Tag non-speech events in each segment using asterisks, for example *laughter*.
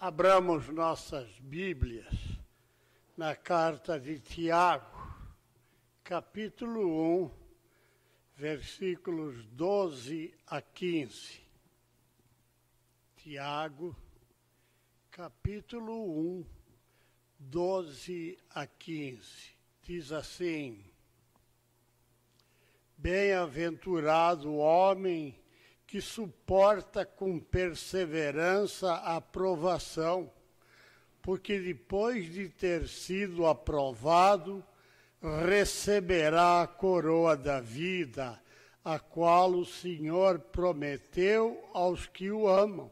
Abramos nossas Bíblias na carta de Tiago, capítulo 1, versículos 12 a 15. Tiago, capítulo 1, 12 a 15. Diz assim: Bem-aventurado o homem que suporta com perseverança a provação, porque depois de ter sido aprovado, receberá a coroa da vida, a qual o Senhor prometeu aos que o amam.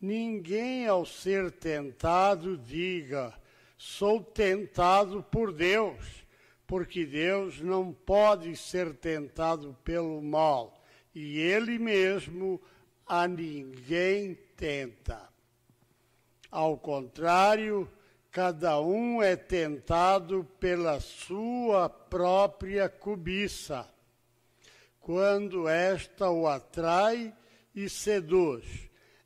Ninguém, ao ser tentado, diga: sou tentado por Deus, porque Deus não pode ser tentado pelo mal e ele mesmo a ninguém tenta. Ao contrário, cada um é tentado pela sua própria cobiça, quando esta o atrai e seduz.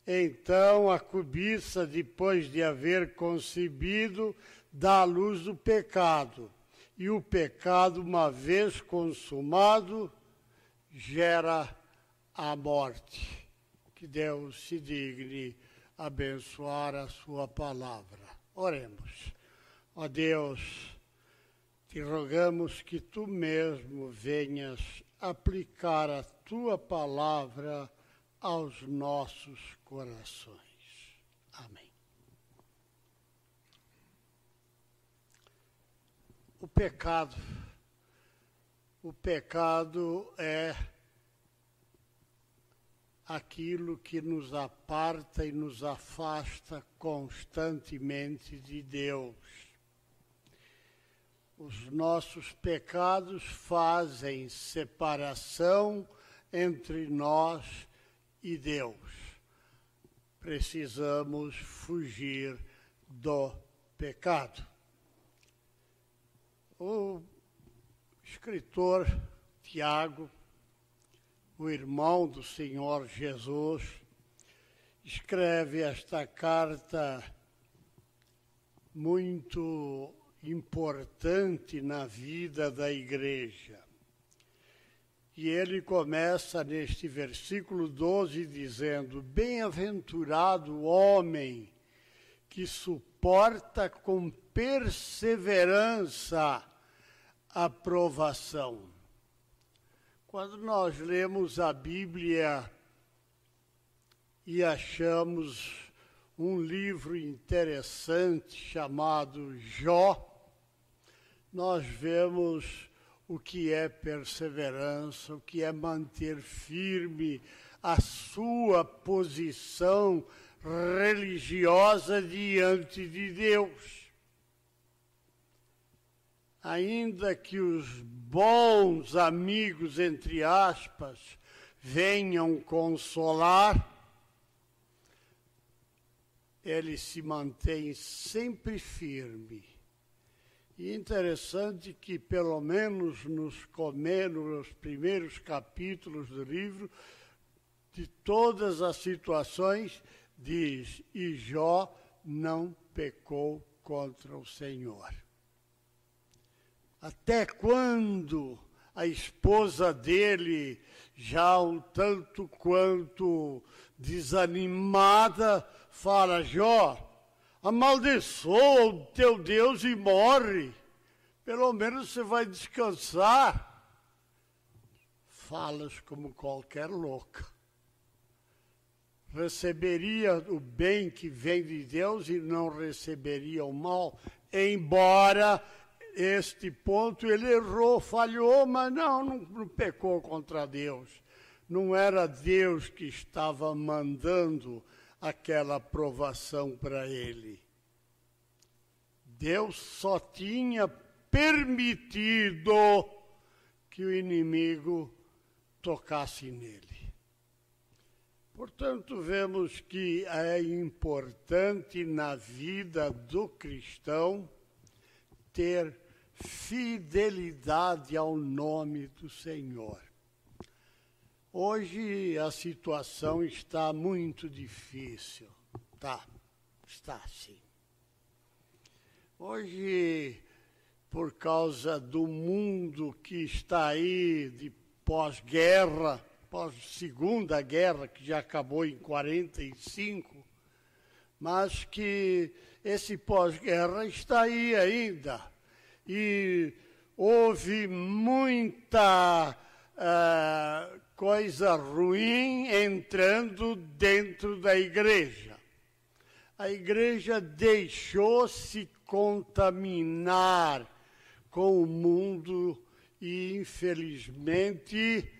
Então a cobiça, depois de haver concebido, dá à luz o pecado. E o pecado, uma vez consumado, gera a morte. Que Deus se digne abençoar a sua palavra. Oremos. Ó Deus, te rogamos que tu mesmo venhas aplicar a tua palavra aos nossos corações. Amém. O pecado o pecado é aquilo que nos aparta e nos afasta constantemente de Deus. Os nossos pecados fazem separação entre nós e Deus. Precisamos fugir do pecado. O escritor Tiago, o irmão do Senhor Jesus, escreve esta carta muito importante na vida da igreja. E ele começa neste versículo 12 dizendo: Bem-aventurado o homem que suporta com perseverança aprovação. Quando nós lemos a Bíblia e achamos um livro interessante chamado Jó, nós vemos o que é perseverança, o que é manter firme a sua posição religiosa diante de Deus ainda que os bons amigos, entre aspas, venham consolar, ele se mantém sempre firme. E interessante que, pelo menos nos, nos primeiros capítulos do livro, de todas as situações, diz: E Jó não pecou contra o Senhor. Até quando a esposa dele, já um tanto quanto desanimada, fala: Jó, amaldiçoa o teu Deus e morre. Pelo menos você vai descansar. Falas como qualquer louca. Receberia o bem que vem de Deus e não receberia o mal, embora este ponto ele errou, falhou, mas não, não, não pecou contra Deus. Não era Deus que estava mandando aquela aprovação para ele. Deus só tinha permitido que o inimigo tocasse nele. Portanto, vemos que é importante na vida do cristão ter fidelidade ao nome do Senhor. Hoje a situação está muito difícil, tá? Está assim. Hoje, por causa do mundo que está aí de pós-guerra, pós-segunda guerra, que já acabou em 45, mas que esse pós-guerra está aí ainda. E houve muita uh, coisa ruim entrando dentro da igreja. A igreja deixou-se contaminar com o mundo e, infelizmente,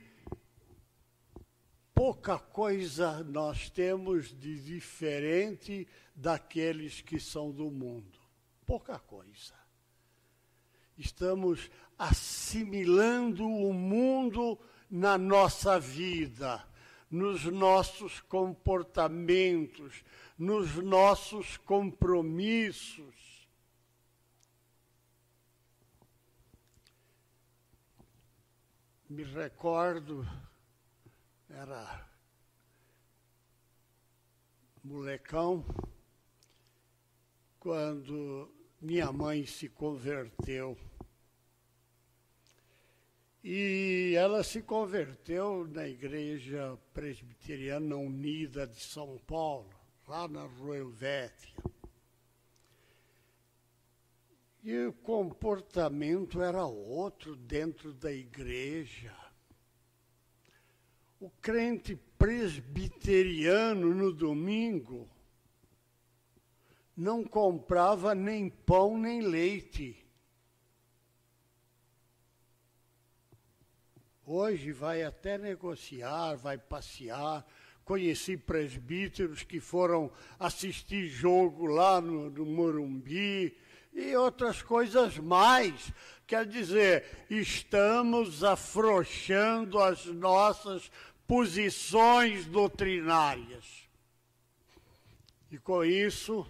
pouca coisa nós temos de diferente daqueles que são do mundo. Pouca coisa. Estamos assimilando o mundo na nossa vida, nos nossos comportamentos, nos nossos compromissos. Me recordo, era molecão, quando minha mãe se converteu. E ela se converteu na Igreja Presbiteriana Unida de São Paulo, lá na Rua Helvétia. E o comportamento era outro dentro da igreja. O crente presbiteriano no domingo não comprava nem pão nem leite. Hoje vai até negociar, vai passear. Conheci presbíteros que foram assistir jogo lá no, no Morumbi e outras coisas mais. Quer dizer, estamos afrouxando as nossas posições doutrinárias. E com isso,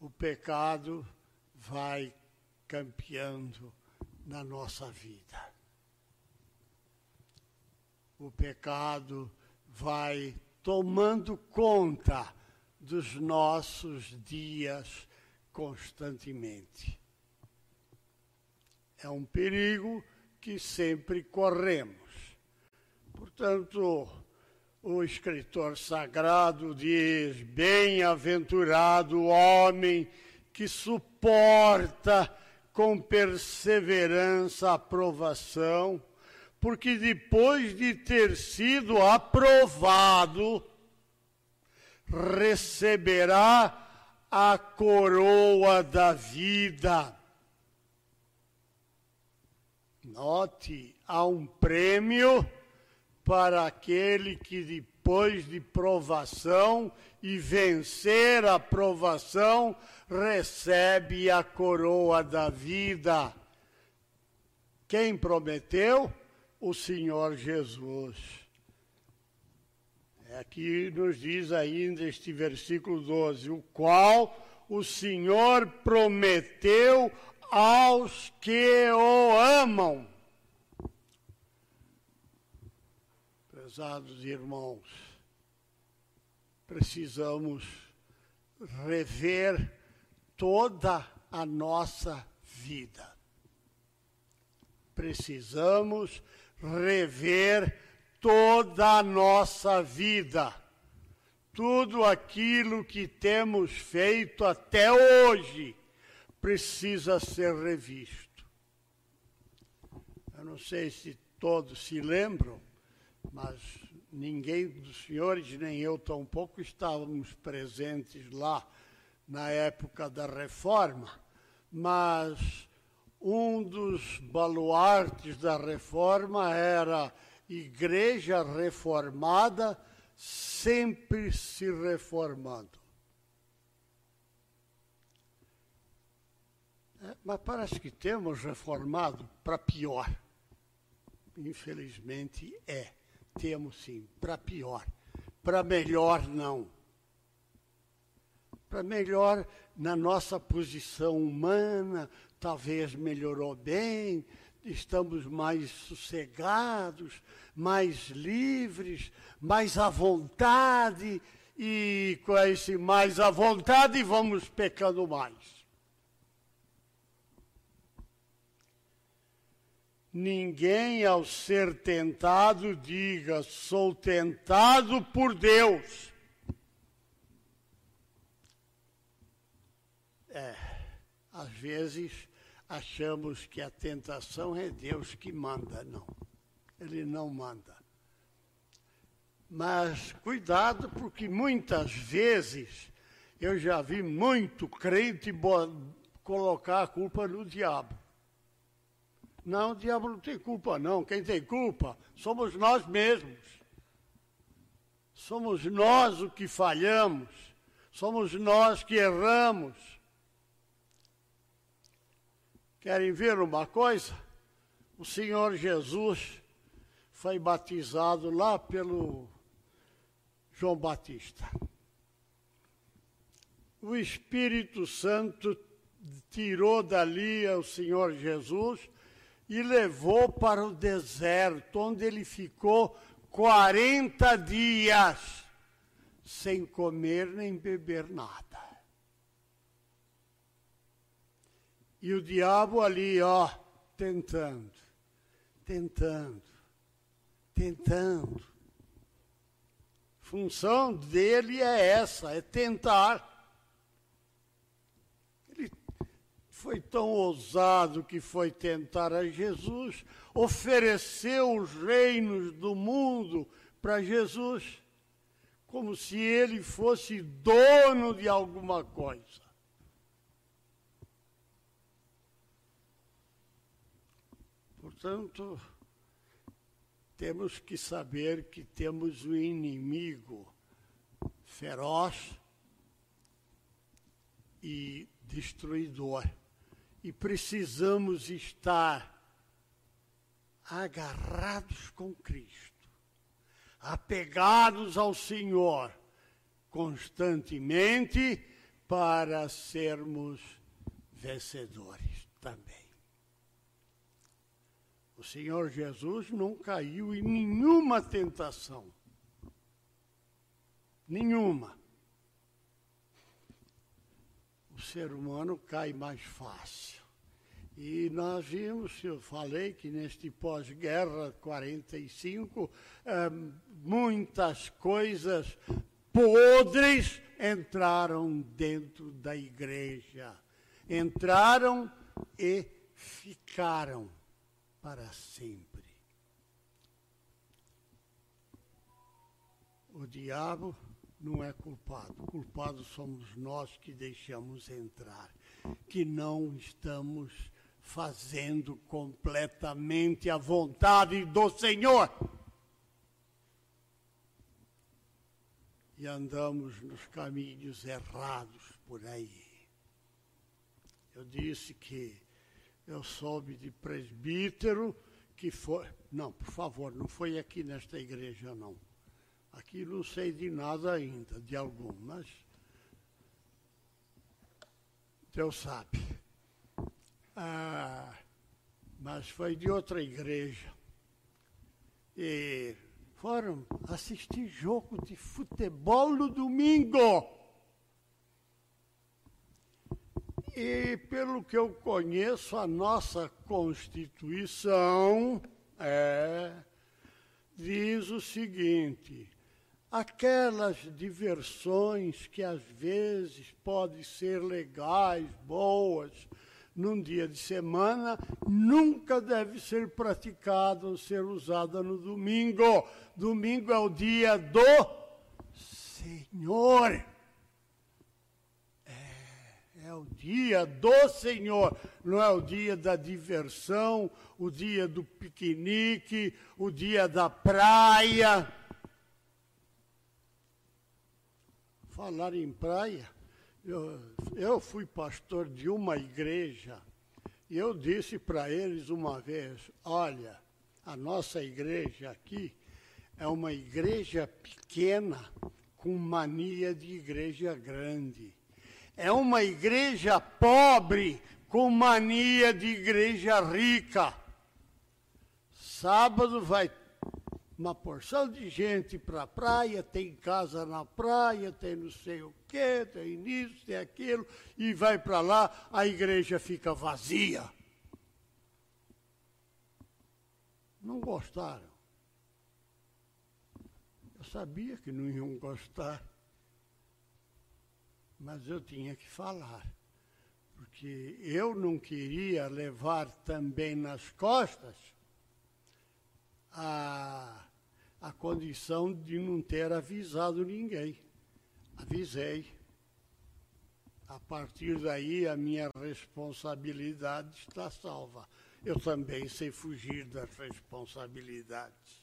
o pecado vai campeando na nossa vida o pecado vai tomando conta dos nossos dias constantemente. É um perigo que sempre corremos. Portanto, o escritor sagrado diz: Bem-aventurado o homem que suporta com perseverança a provação porque depois de ter sido aprovado, receberá a coroa da vida. Note, há um prêmio para aquele que depois de provação e vencer a provação, recebe a coroa da vida. Quem prometeu? o Senhor Jesus. É aqui nos diz ainda este versículo 12, o qual o Senhor prometeu aos que o amam. Prezados irmãos, precisamos rever toda a nossa vida. Precisamos rever toda a nossa vida. Tudo aquilo que temos feito até hoje precisa ser revisto. Eu não sei se todos se lembram, mas ninguém dos senhores, nem eu tampouco, estávamos presentes lá na época da reforma, mas um dos baluartes da reforma era igreja reformada, sempre se reformando. É, mas parece que temos reformado para pior. Infelizmente é. Temos sim, para pior. Para melhor, não. Para melhor na nossa posição humana, talvez melhorou bem, estamos mais sossegados, mais livres, mais à vontade e conhece mais a vontade vamos pecando mais. Ninguém, ao ser tentado, diga: sou tentado por Deus. É, às vezes achamos que a tentação é Deus que manda. Não, Ele não manda. Mas cuidado, porque muitas vezes eu já vi muito crente colocar a culpa no diabo. Não, o diabo não tem culpa, não. Quem tem culpa somos nós mesmos. Somos nós o que falhamos. Somos nós que erramos. Querem ver uma coisa? O Senhor Jesus foi batizado lá pelo João Batista. O Espírito Santo tirou dali o Senhor Jesus e levou para o deserto, onde ele ficou 40 dias sem comer nem beber nada. E o diabo ali, ó, tentando, tentando, tentando função dele é essa, é tentar. Ele foi tão ousado que foi tentar a Jesus, ofereceu os reinos do mundo para Jesus, como se ele fosse dono de alguma coisa. Portanto, temos que saber que temos um inimigo feroz e destruidor. E precisamos estar agarrados com Cristo, apegados ao Senhor constantemente para sermos vencedores também. O Senhor Jesus não caiu em nenhuma tentação. Nenhuma. O ser humano cai mais fácil. E nós vimos, eu falei que neste pós-guerra 45, eh, muitas coisas podres entraram dentro da igreja. Entraram e ficaram para sempre. O diabo não é culpado. Culpados somos nós que deixamos entrar, que não estamos fazendo completamente a vontade do Senhor. E andamos nos caminhos errados por aí. Eu disse que eu soube de presbítero que foi. Não, por favor, não foi aqui nesta igreja, não. Aqui não sei de nada ainda, de algum, mas. Deus sabe. Ah, mas foi de outra igreja. E foram assistir jogo de futebol no domingo. E pelo que eu conheço, a nossa Constituição é, diz o seguinte: aquelas diversões que às vezes podem ser legais, boas, num dia de semana, nunca deve ser praticada ou ser usada no domingo. Domingo é o dia do Senhor é o dia do Senhor, não é o dia da diversão, o dia do piquenique, o dia da praia. Falar em praia, eu, eu fui pastor de uma igreja e eu disse para eles uma vez: olha, a nossa igreja aqui é uma igreja pequena com mania de igreja grande. É uma igreja pobre com mania de igreja rica. Sábado vai uma porção de gente para a praia, tem casa na praia, tem não sei o quê, tem isso, tem aquilo, e vai para lá, a igreja fica vazia. Não gostaram. Eu sabia que não iam gostar, mas eu tinha que falar, porque eu não queria levar também nas costas a a condição de não ter avisado ninguém. Avisei. A partir daí, a minha responsabilidade está salva. Eu também sei fugir das responsabilidades.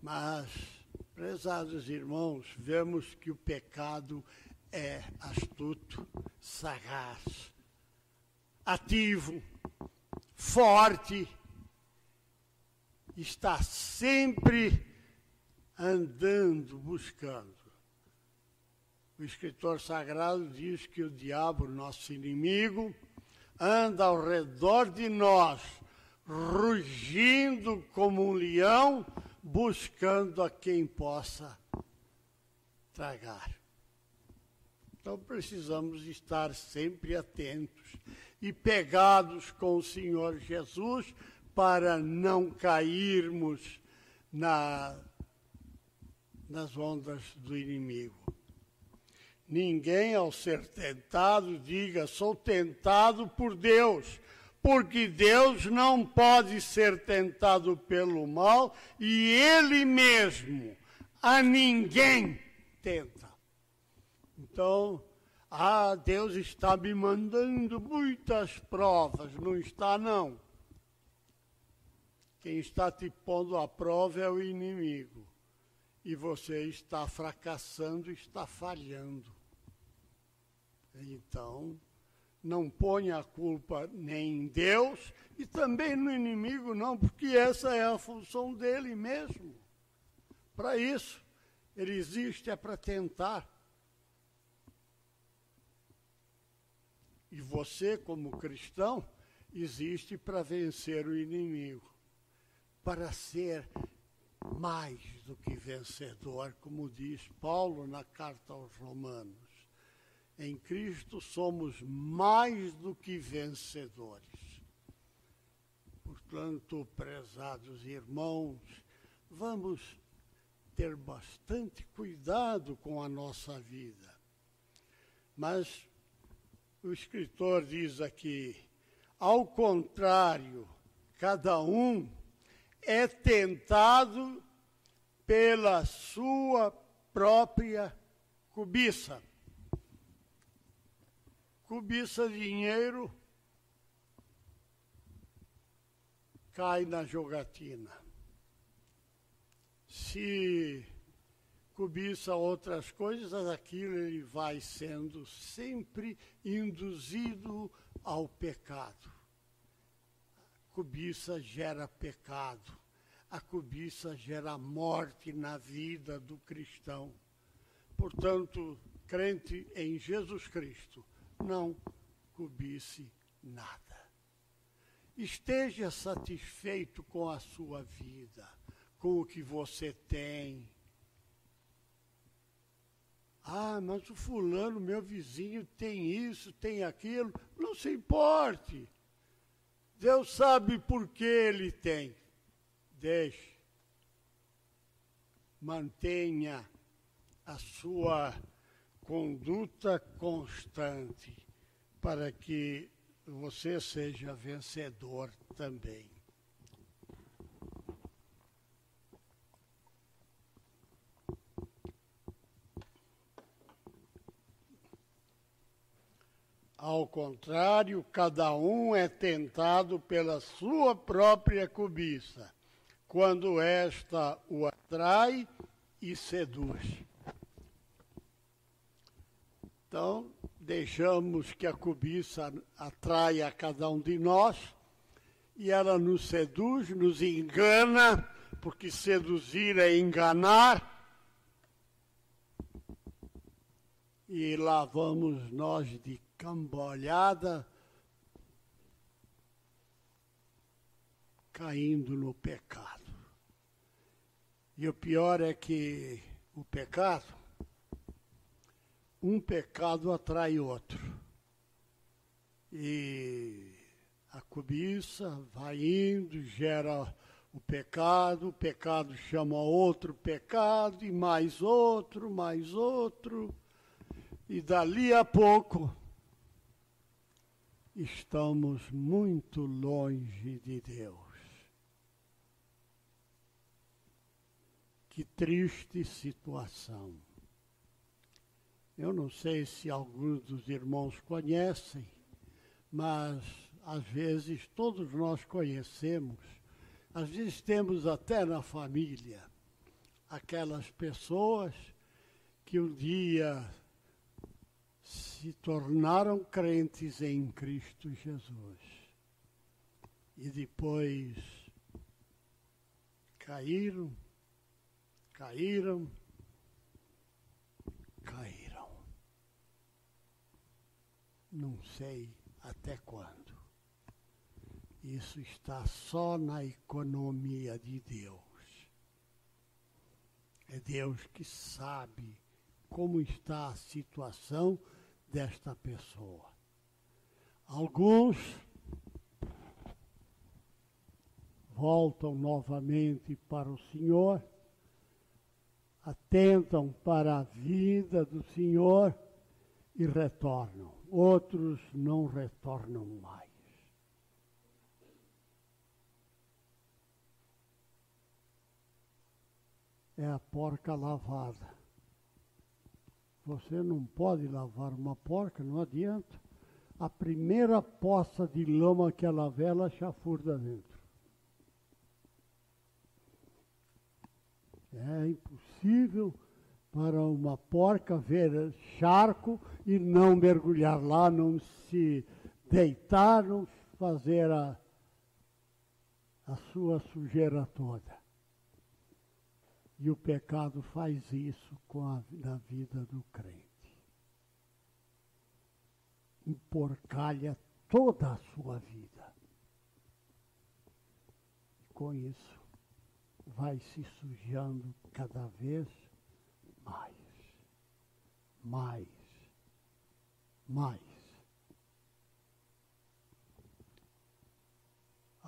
Mas, prezados irmãos, vemos que o pecado é astuto, sagaz, ativo, forte está sempre andando, buscando. O escritor sagrado diz que o diabo, nosso inimigo, anda ao redor de nós, rugindo como um leão, buscando a quem possa tragar. Então precisamos estar sempre atentos e pegados com o Senhor Jesus para não cairmos na, nas ondas do inimigo. Ninguém, ao ser tentado, diga: sou tentado por Deus, porque Deus não pode ser tentado pelo mal e Ele mesmo a ninguém tenta. Então, ah, Deus está me mandando muitas provas. Não está, não. Quem está te pondo à prova é o inimigo. E você está fracassando, está falhando. Então, não ponha a culpa nem em Deus e também no inimigo, não, porque essa é a função dele mesmo. Para isso, ele existe é para tentar. E você, como cristão, existe para vencer o inimigo para ser mais do que vencedor, como diz Paulo na carta aos Romanos. Em Cristo somos mais do que vencedores. Portanto, prezados irmãos, vamos ter bastante cuidado com a nossa vida. Mas o escritor diz aqui, ao contrário, cada um é tentado pela sua própria cobiça. Cobiça dinheiro, cai na jogatina. Se cobiça outras coisas, aquilo ele vai sendo sempre induzido ao pecado cobiça gera pecado. A cobiça gera morte na vida do cristão. Portanto, crente em Jesus Cristo, não cobice nada. Esteja satisfeito com a sua vida, com o que você tem. Ah, mas o fulano, meu vizinho, tem isso, tem aquilo. Não se importe. Deus sabe por que ele tem. Deixe. Mantenha a sua conduta constante para que você seja vencedor também. Ao contrário, cada um é tentado pela sua própria cobiça, quando esta o atrai e seduz. Então, deixamos que a cobiça atraia a cada um de nós e ela nos seduz, nos engana, porque seduzir é enganar. E lá vamos nós de cambalhada, caindo no pecado. E o pior é que o pecado, um pecado atrai outro. E a cobiça vai indo, gera o pecado, o pecado chama outro pecado, e mais outro, mais outro, e dali a pouco estamos muito longe de Deus. Que triste situação. Eu não sei se alguns dos irmãos conhecem, mas às vezes todos nós conhecemos, às vezes temos até na família aquelas pessoas que um dia se tornaram crentes em Cristo Jesus e depois caíram, caíram, caíram. Não sei até quando. Isso está só na economia de Deus. É Deus que sabe como está a situação desta pessoa. Alguns voltam novamente para o Senhor, atentam para a vida do Senhor e retornam. Outros não retornam mais. É a porca lavada. Você não pode lavar uma porca, não adianta. A primeira poça de lama que ela vê, ela chafurda dentro. É impossível para uma porca ver charco e não mergulhar lá, não se deitar, não fazer a, a sua sujeira toda. E o pecado faz isso com a, na vida do crente. Emporcalha toda a sua vida. E com isso vai se sujando cada vez mais, mais, mais.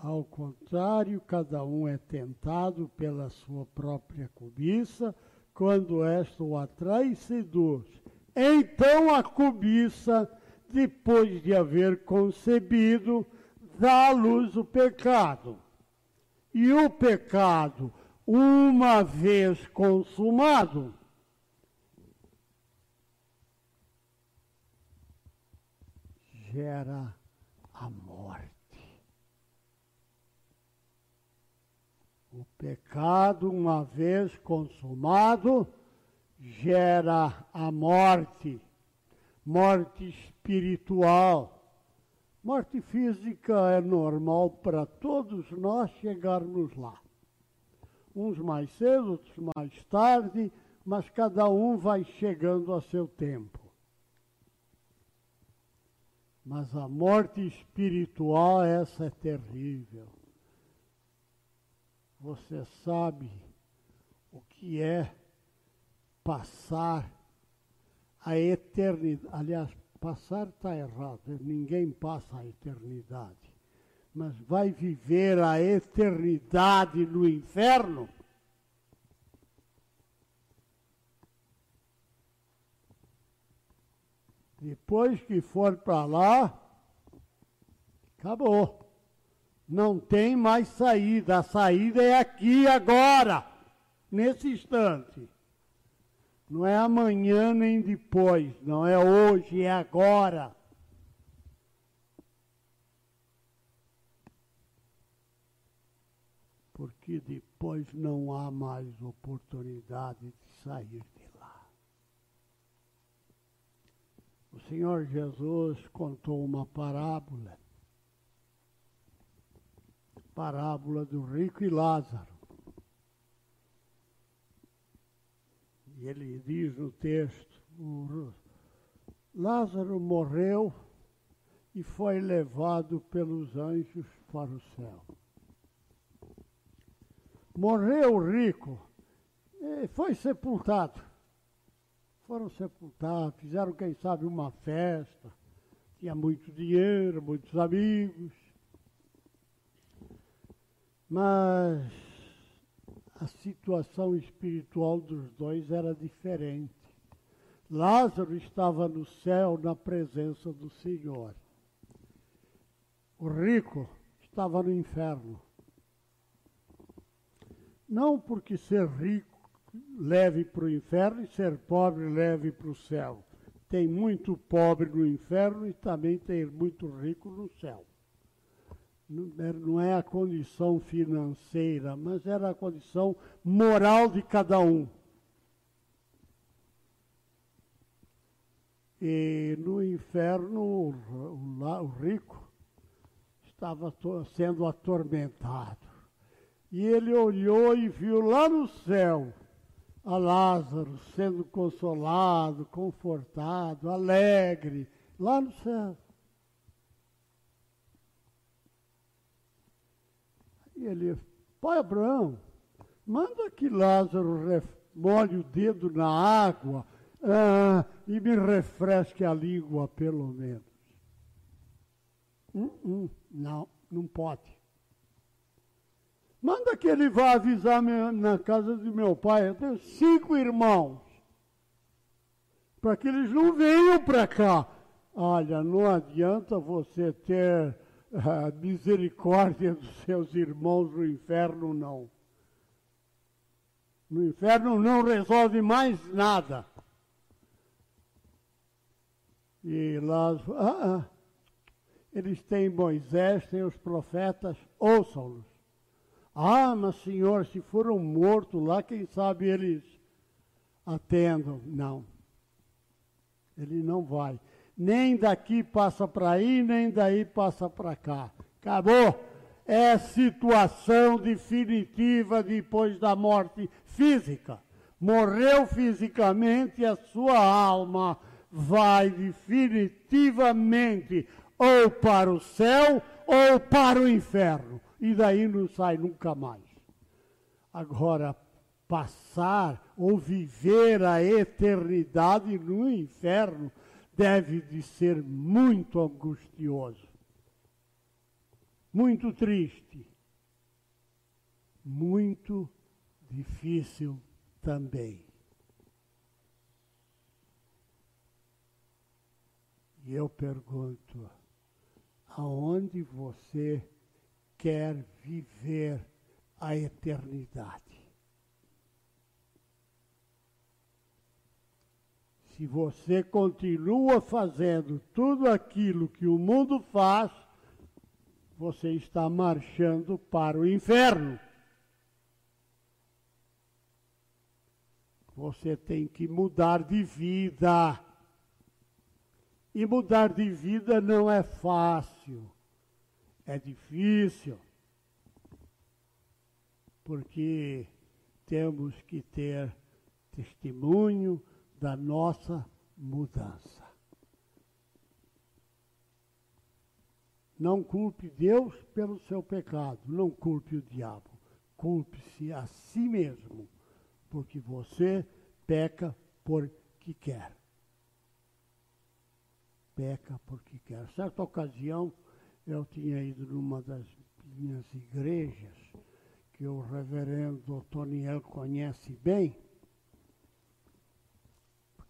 Ao contrário, cada um é tentado pela sua própria cobiça, quando esta o atrai seduz. Então a cobiça, depois de haver concebido, dá à luz o pecado. E o pecado, uma vez consumado, gera a morte. O pecado, uma vez consumado, gera a morte, morte espiritual. Morte física é normal para todos nós chegarmos lá. Uns mais cedo, outros mais tarde, mas cada um vai chegando a seu tempo. Mas a morte espiritual, essa é terrível. Você sabe o que é passar a eternidade. Aliás, passar está errado, ninguém passa a eternidade. Mas vai viver a eternidade no inferno? Depois que for para lá, acabou. Não tem mais saída. A saída é aqui agora, nesse instante. Não é amanhã nem depois, não é hoje, é agora. Porque depois não há mais oportunidade de sair de lá. O Senhor Jesus contou uma parábola parábola do rico e Lázaro. E ele diz no texto: Lázaro morreu e foi levado pelos anjos para o céu. Morreu o rico E foi sepultado. Foram sepultados, fizeram, quem sabe, uma festa. Tinha muito dinheiro, muitos amigos. Mas a situação espiritual dos dois era diferente. Lázaro estava no céu na presença do Senhor. O rico estava no inferno. Não porque ser rico leve para o inferno e ser pobre leve para o céu. Tem muito pobre no inferno e também tem muito rico no céu. Não é, é a condição financeira, mas era a condição moral de cada um. E no inferno, o rico estava sendo atormentado. E ele olhou e viu lá no céu a Lázaro sendo consolado, confortado, alegre, lá no céu. E ele, pai Abraão, manda que Lázaro molhe o dedo na água ah, e me refresque a língua, pelo menos. Hum, hum, não, não pode. Manda que ele vá avisar na casa de meu pai. Eu tenho cinco irmãos. Para que eles não venham para cá. Olha, não adianta você ter a misericórdia dos seus irmãos no inferno, não. No inferno não resolve mais nada. E lá, ah, ah, eles têm Moisés, têm os profetas, ouçam-nos. Ah, mas senhor, se foram mortos lá, quem sabe eles atendam. Não. Ele não vai. Nem daqui passa para aí, nem daí passa para cá. Acabou. É situação definitiva depois da morte física. Morreu fisicamente a sua alma vai definitivamente ou para o céu ou para o inferno. E daí não sai nunca mais. Agora, passar ou viver a eternidade no inferno deve de ser muito angustioso, muito triste, muito difícil também. E eu pergunto, aonde você quer viver a eternidade? Se você continua fazendo tudo aquilo que o mundo faz, você está marchando para o inferno. Você tem que mudar de vida. E mudar de vida não é fácil, é difícil, porque temos que ter testemunho da nossa mudança. Não culpe Deus pelo seu pecado, não culpe o diabo, culpe-se a si mesmo, porque você peca porque quer peca porque quer. Certa ocasião, eu tinha ido numa das minhas igrejas, que o reverendo Toniel conhece bem,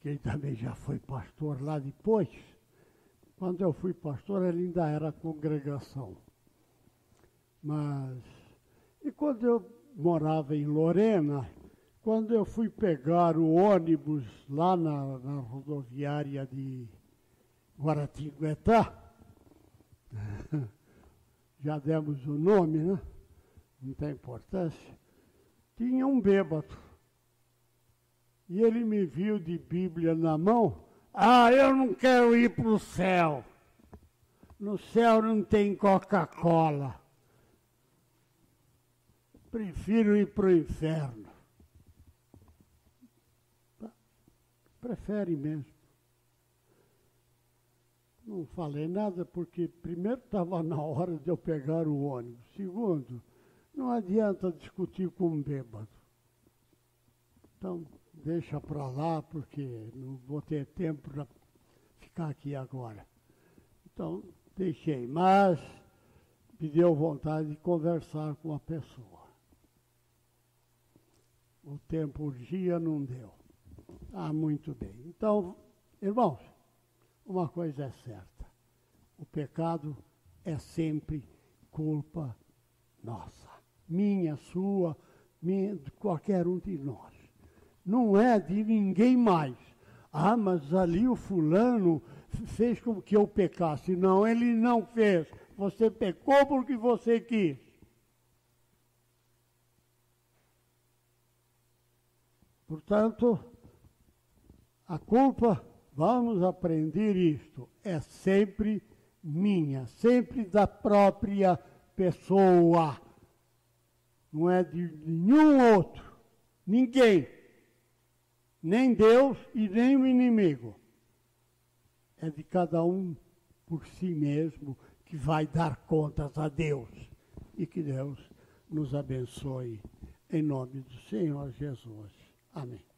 porque ele também já foi pastor lá depois. Quando eu fui pastor, ele ainda era congregação. Mas, e quando eu morava em Lorena, quando eu fui pegar o ônibus lá na, na rodoviária de Guaratinguetá, *laughs* já demos o nome, né? Não tem importância. Tinha um bêbado. E ele me viu de Bíblia na mão. Ah, eu não quero ir para o céu. No céu não tem Coca-Cola. Prefiro ir para o inferno. Prefere mesmo. Não falei nada porque, primeiro, estava na hora de eu pegar o ônibus. Segundo, não adianta discutir com um bêbado. então deixa para lá, porque não vou ter tempo para ficar aqui agora. Então, deixei, mas me deu vontade de conversar com a pessoa. O tempo urgia, não deu. Ah, muito bem. Então, irmãos, uma coisa é certa: o pecado é sempre culpa nossa, minha, sua, minha, de qualquer um de nós. Não é de ninguém mais. Ah, mas ali o fulano fez com que eu pecasse. Não, ele não fez. Você pecou porque você quis. Portanto, a culpa, vamos aprender isto, é sempre minha, sempre da própria pessoa. Não é de nenhum outro, ninguém, nem Deus e nem o inimigo. É de cada um por si mesmo que vai dar contas a Deus. E que Deus nos abençoe em nome do Senhor Jesus. Amém.